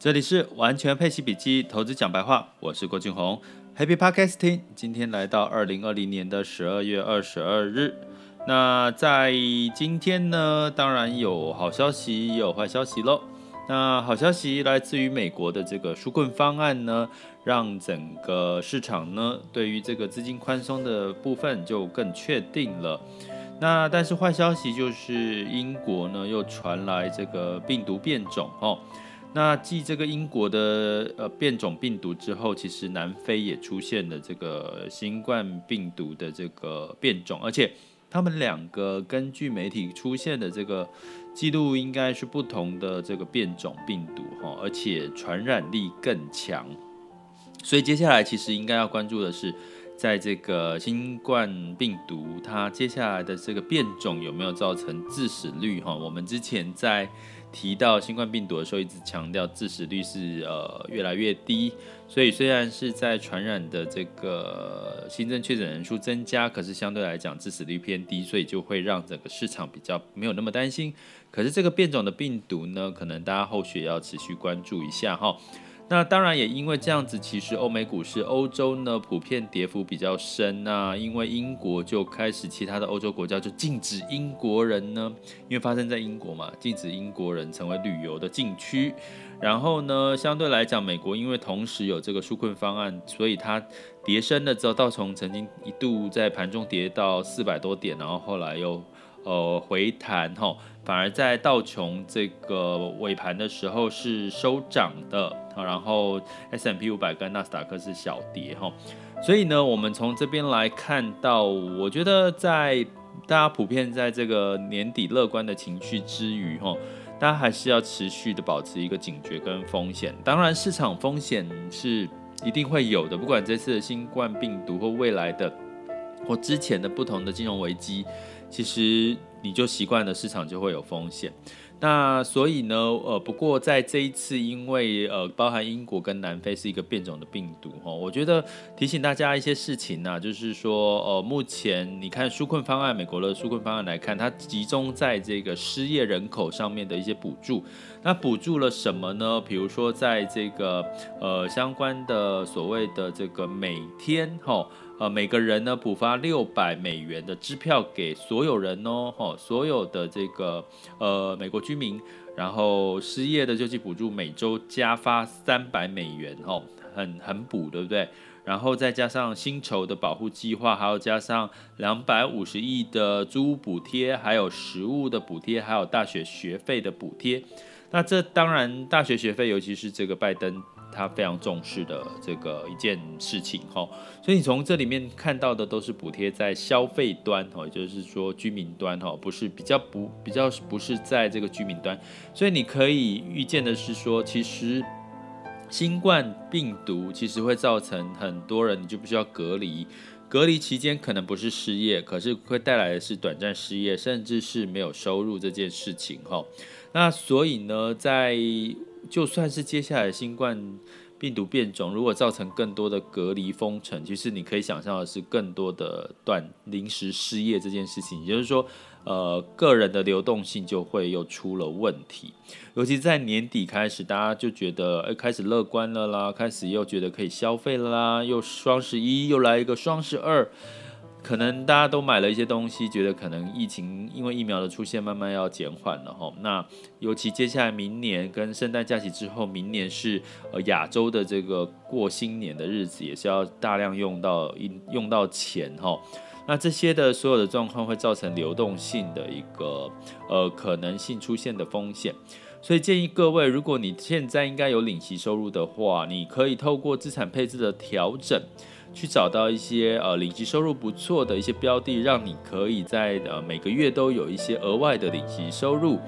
这里是完全配息笔记投资讲白话，我是郭俊宏，Happy Podcasting。今天来到二零二零年的十二月二十二日。那在今天呢，当然有好消息，也有坏消息喽。那好消息来自于美国的这个纾困方案呢，让整个市场呢对于这个资金宽松的部分就更确定了。那但是坏消息就是英国呢又传来这个病毒变种哦。那继这个英国的呃变种病毒之后，其实南非也出现了这个新冠病毒的这个变种，而且他们两个根据媒体出现的这个记录，应该是不同的这个变种病毒哈，而且传染力更强。所以接下来其实应该要关注的是，在这个新冠病毒它接下来的这个变种有没有造成致死率哈？我们之前在提到新冠病毒的时候，一直强调致死率是呃越来越低，所以虽然是在传染的这个新增确诊人数增加，可是相对来讲致死率偏低，所以就会让整个市场比较没有那么担心。可是这个变种的病毒呢，可能大家后续也要持续关注一下哈。那当然也因为这样子，其实欧美股市、欧洲呢普遍跌幅比较深啊。因为英国就开始，其他的欧洲国家就禁止英国人呢，因为发生在英国嘛，禁止英国人成为旅游的禁区。然后呢，相对来讲，美国因为同时有这个纾困方案，所以它跌深了之后，道琼曾经一度在盘中跌到四百多点，然后后来又。呃，回弹哈，反而在道琼这个尾盘的时候是收涨的，然后 S M P 五百跟纳斯达克是小跌哈，所以呢，我们从这边来看到，我觉得在大家普遍在这个年底乐观的情绪之余哈，大家还是要持续的保持一个警觉跟风险，当然市场风险是一定会有的，不管这次的新冠病毒或未来的或之前的不同的金融危机。其实你就习惯了，市场就会有风险。那所以呢，呃，不过在这一次，因为呃，包含英国跟南非是一个变种的病毒哈，我觉得提醒大家一些事情呢，就是说，呃，目前你看纾困方案，美国的纾困方案来看，它集中在这个失业人口上面的一些补助。那补助了什么呢？比如说，在这个呃相关的所谓的这个每天哈。呃，每个人呢补发六百美元的支票给所有人哦，吼，所有的这个呃美国居民，然后失业的救济补助每周加发三百美元，哦，很很补，对不对？然后再加上薪酬的保护计划，还有加上两百五十亿的租屋补贴，还有食物的补贴，还有大学学费的补贴。那这当然大学学费，尤其是这个拜登。他非常重视的这个一件事情哈，所以你从这里面看到的都是补贴在消费端哈，也就是说居民端哈，不是比较不比较不是在这个居民端，所以你可以预见的是说，其实新冠病毒其实会造成很多人你就不需要隔离，隔离期间可能不是失业，可是会带来的是短暂失业，甚至是没有收入这件事情哈。那所以呢，在就算是接下来新冠病毒变种，如果造成更多的隔离封城，其实你可以想象的是更多的断临时失业这件事情，也就是说，呃，个人的流动性就会又出了问题。尤其在年底开始，大家就觉得，哎，开始乐观了啦，开始又觉得可以消费了啦，又双十一又来一个双十二。可能大家都买了一些东西，觉得可能疫情因为疫苗的出现慢慢要减缓了哈。那尤其接下来明年跟圣诞假期之后，明年是呃亚洲的这个过新年的日子，也是要大量用到用用到钱哈。那这些的所有的状况会造成流动性的一个呃可能性出现的风险，所以建议各位，如果你现在应该有领息收入的话，你可以透过资产配置的调整。去找到一些呃领息收入不错的一些标的，让你可以在呃每个月都有一些额外的领息收入，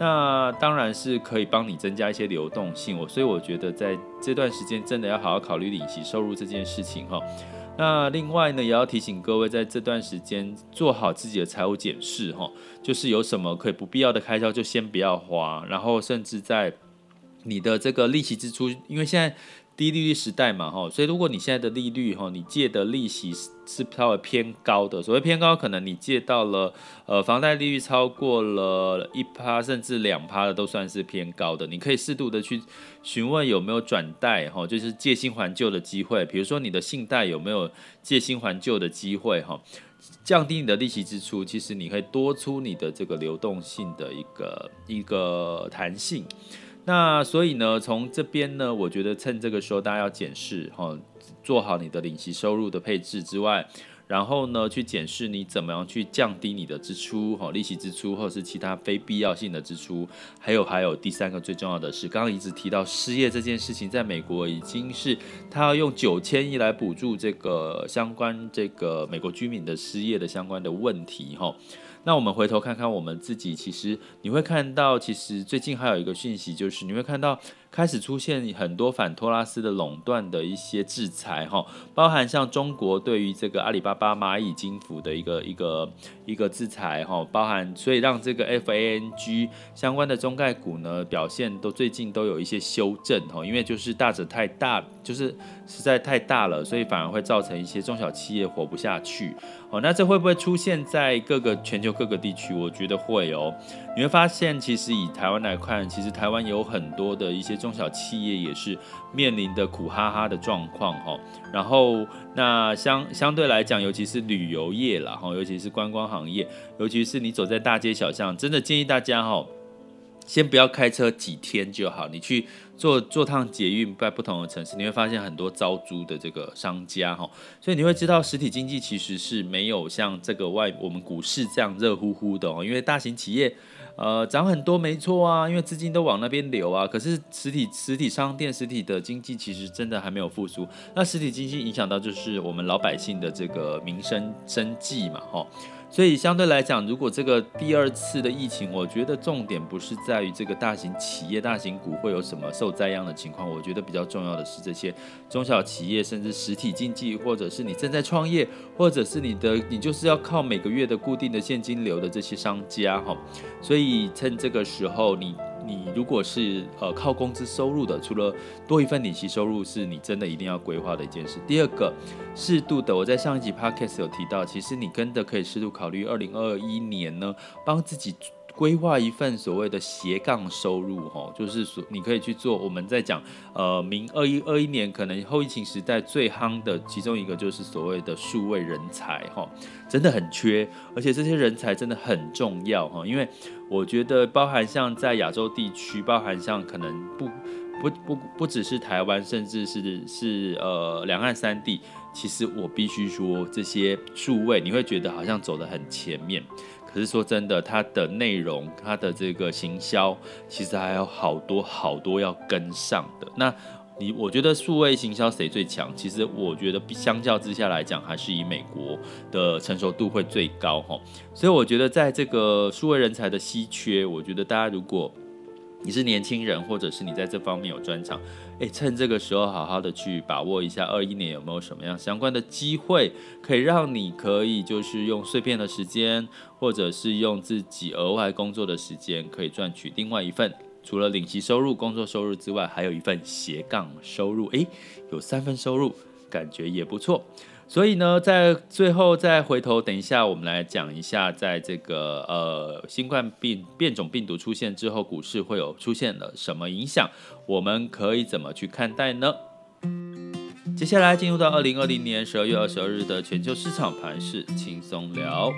那当然是可以帮你增加一些流动性。我所以我觉得在这段时间真的要好好考虑领息收入这件事情哈。那另外呢，也要提醒各位在这段时间做好自己的财务检视哈，就是有什么可以不必要的开销就先不要花，然后甚至在。你的这个利息支出，因为现在低利率时代嘛，哈，所以如果你现在的利率，哈，你借的利息是稍微偏高的，所谓偏高，可能你借到了，呃，房贷利率超过了一趴甚至两趴的，都算是偏高的。你可以适度的去询问有没有转贷，哈，就是借新还旧的机会。比如说你的信贷有没有借新还旧的机会，哈，降低你的利息支出，其实你可以多出你的这个流动性的一个一个弹性。那所以呢，从这边呢，我觉得趁这个时候大家要检视哈，做好你的领息收入的配置之外，然后呢，去检视你怎么样去降低你的支出哈，利息支出或者是其他非必要性的支出，还有还有第三个最重要的是，刚刚一直提到失业这件事情，在美国已经是他要用九千亿来补助这个相关这个美国居民的失业的相关的问题哈。那我们回头看看我们自己，其实你会看到，其实最近还有一个讯息，就是你会看到。开始出现很多反托拉斯的垄断的一些制裁，哈，包含像中国对于这个阿里巴巴、蚂蚁金服的一个一个一个制裁，哈，包含所以让这个 FANG 相关的中概股呢表现都最近都有一些修正，哈，因为就是大者太大，就是实在太大了，所以反而会造成一些中小企业活不下去，哦，那这会不会出现在各个全球各个地区？我觉得会哦，你会发现其实以台湾来看，其实台湾有很多的一些。中小企业也是面临的苦哈哈的状况哈，然后那相相对来讲，尤其是旅游业啦哈，尤其是观光行业，尤其是你走在大街小巷，真的建议大家哈，先不要开车几天就好，你去坐坐趟捷运，在不同的城市，你会发现很多招租的这个商家哈，所以你会知道实体经济其实是没有像这个外我们股市这样热乎乎的哦，因为大型企业。呃，涨很多没错啊，因为资金都往那边流啊。可是实体实体商店、实体的经济其实真的还没有复苏。那实体经济影响到就是我们老百姓的这个民生生计嘛，吼。所以相对来讲，如果这个第二次的疫情，我觉得重点不是在于这个大型企业、大型股会有什么受灾殃的情况。我觉得比较重要的是这些中小企业，甚至实体经济，或者是你正在创业，或者是你的你就是要靠每个月的固定的现金流的这些商家，哈。所以趁这个时候你。你如果是呃靠工资收入的，除了多一份利息收入，是你真的一定要规划的一件事。第二个，适度的，我在上一集 podcast 有提到，其实你真的可以适度考虑，二零二一年呢，帮自己。规划一份所谓的斜杠收入，哈，就是说你可以去做。我们在讲，呃，明二一二一年可能后疫情时代最夯的其中一个就是所谓的数位人才，哈，真的很缺，而且这些人才真的很重要，哈，因为我觉得包含像在亚洲地区，包含像可能不不不不只是台湾，甚至是是呃两岸三地，其实我必须说这些数位，你会觉得好像走得很前面。可是说真的，它的内容、它的这个行销，其实还有好多好多要跟上的。那你，我觉得数位行销谁最强？其实我觉得相较之下来讲，还是以美国的成熟度会最高哈。所以我觉得在这个数位人才的稀缺，我觉得大家如果你是年轻人，或者是你在这方面有专长，诶，趁这个时候好好的去把握一下，二一年有没有什么样相关的机会，可以让你可以就是用碎片的时间，或者是用自己额外工作的时间，可以赚取另外一份除了领息收入、工作收入之外，还有一份斜杠收入，诶，有三份收入，感觉也不错。所以呢，在最后再回头，等一下我们来讲一下，在这个呃新冠病变种病毒出现之后，股市会有出现了什么影响？我们可以怎么去看待呢？接下来进入到二零二零年十二月二十二日的全球市场盘势轻松聊。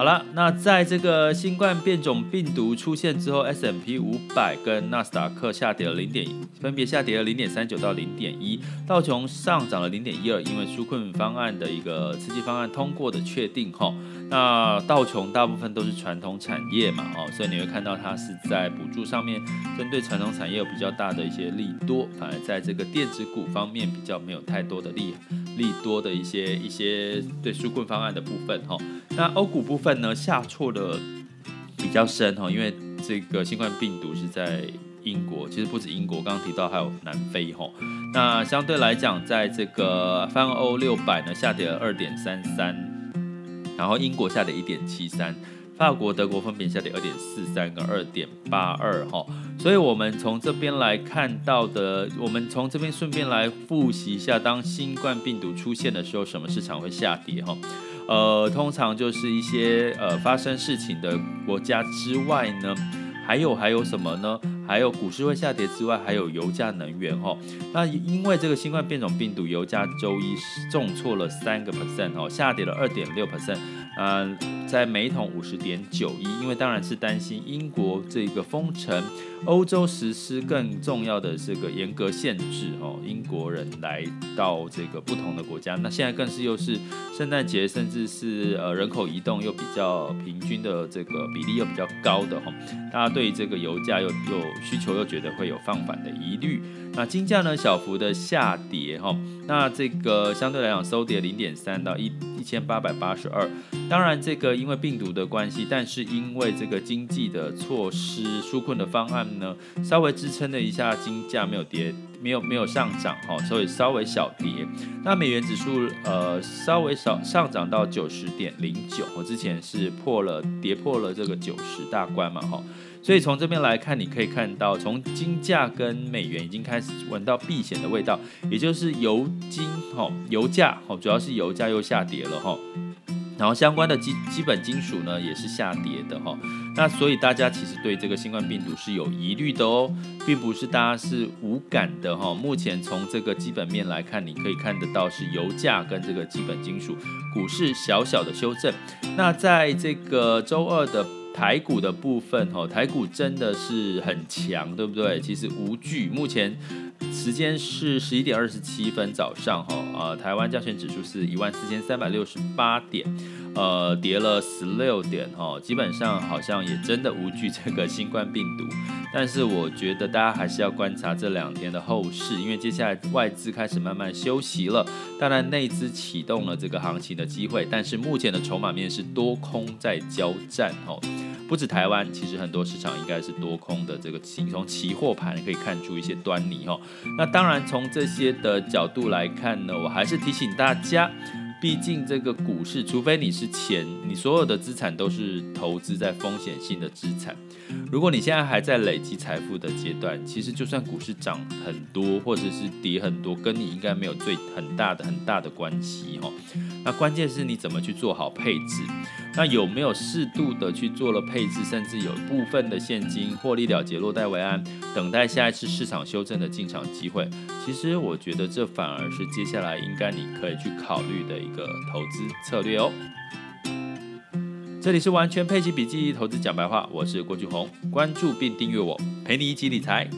好了，那在这个新冠变种病毒出现之后，S M P 五百跟纳斯达克下跌了零点，分别下跌了零点三九到零点一，道琼上涨了零点一二，因为纾困方案的一个刺激方案通过的确定哈。那道琼大部分都是传统产业嘛，哦，所以你会看到它是在补助上面针对传统产业有比较大的一些利多，反而在这个电子股方面比较没有太多的利利多的一些一些对纾困方案的部分哈。那欧股部分。呢下挫的比较深哈，因为这个新冠病毒是在英国，其实不止英国，刚刚提到还有南非哈。那相对来讲，在这个泛欧六百呢下跌了二点三三，然后英国下跌一点七三。法国、德国分别下跌二点四三跟二点八二哈。所以，我们从这边来看到的，我们从这边顺便来复习一下，当新冠病毒出现的时候，什么市场会下跌哈？呃，通常就是一些呃发生事情的国家之外呢，还有还有什么呢？还有股市会下跌之外，还有油价、能源哈。那因为这个新冠变种病毒，油价周一重挫了三个 percent 哦，下跌了二点六 percent。嗯，在每桶五十点九一，因为当然是担心英国这个封城，欧洲实施更重要的这个严格限制哦，英国人来到这个不同的国家，那现在更是又是圣诞节，甚至是呃人口移动又比较平均的这个比例又比较高的哈，大家对这个油价又又需求又觉得会有放缓的疑虑，那金价呢小幅的下跌哈，那这个相对来讲收跌零点三到一一千八百八十二。当然，这个因为病毒的关系，但是因为这个经济的措施纾困的方案呢，稍微支撑了一下金价没有跌，没有没有上涨哈，所以稍微小跌。那美元指数呃稍微少上涨到九十点零九，我之前是破了跌破了这个九十大关嘛哈，所以从这边来看，你可以看到从金价跟美元已经开始闻到避险的味道，也就是油金哈油价哈主要是油价又下跌了哈。然后相关的基基本金属呢也是下跌的哈，那所以大家其实对这个新冠病毒是有疑虑的哦，并不是大家是无感的哈。目前从这个基本面来看，你可以看得到是油价跟这个基本金属股市小小的修正。那在这个周二的台股的部分哈，台股真的是很强，对不对？其实无惧，目前。时间是十一点二十七分早上哈，呃，台湾加权指数是一万四千三百六十八点，呃，跌了十六点哈，基本上好像也真的无惧这个新冠病毒，但是我觉得大家还是要观察这两天的后市，因为接下来外资开始慢慢休息了，当然内资启动了这个行情的机会，但是目前的筹码面是多空在交战哈。不止台湾，其实很多市场应该是多空的。这个从期货盘可以看出一些端倪哈。那当然，从这些的角度来看呢，我还是提醒大家，毕竟这个股市，除非你是钱，你所有的资产都是投资在风险性的资产。如果你现在还在累积财富的阶段，其实就算股市涨很多，或者是跌很多，跟你应该没有最很大的很大的关系哈。那关键是你怎么去做好配置。那有没有适度的去做了配置，甚至有部分的现金获利了结，落袋为安，等待下一次市场修正的进场机会？其实我觉得这反而是接下来应该你可以去考虑的一个投资策略哦。这里是完全配齐笔记投资讲白话，我是郭俊宏，关注并订阅我，陪你一起理财。